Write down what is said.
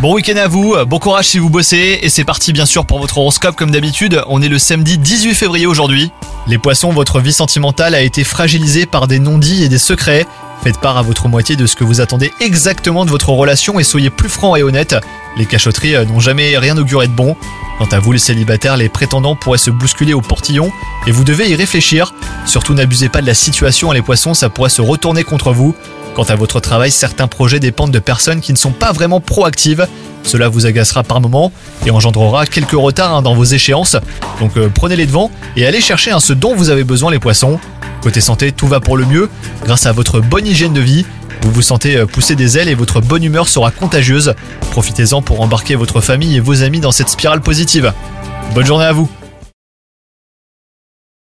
Bon week-end à vous, bon courage si vous bossez, et c'est parti bien sûr pour votre horoscope comme d'habitude, on est le samedi 18 février aujourd'hui. Les poissons, votre vie sentimentale a été fragilisée par des non-dits et des secrets. Faites part à votre moitié de ce que vous attendez exactement de votre relation et soyez plus franc et honnête. Les cachotteries euh, n'ont jamais rien auguré de bon. Quant à vous les célibataires, les prétendants pourraient se bousculer au portillon et vous devez y réfléchir. Surtout n'abusez pas de la situation les poissons, ça pourrait se retourner contre vous. Quant à votre travail, certains projets dépendent de personnes qui ne sont pas vraiment proactives. Cela vous agacera par moments et engendrera quelques retards hein, dans vos échéances. Donc euh, prenez les devants et allez chercher ce dont vous avez besoin les poissons. Côté santé, tout va pour le mieux. Grâce à votre bonne hygiène de vie, vous vous sentez euh, pousser des ailes et votre bonne humeur sera contagieuse. Profitez-en pour embarquer votre famille et vos amis dans cette spirale positive. Bonne journée à vous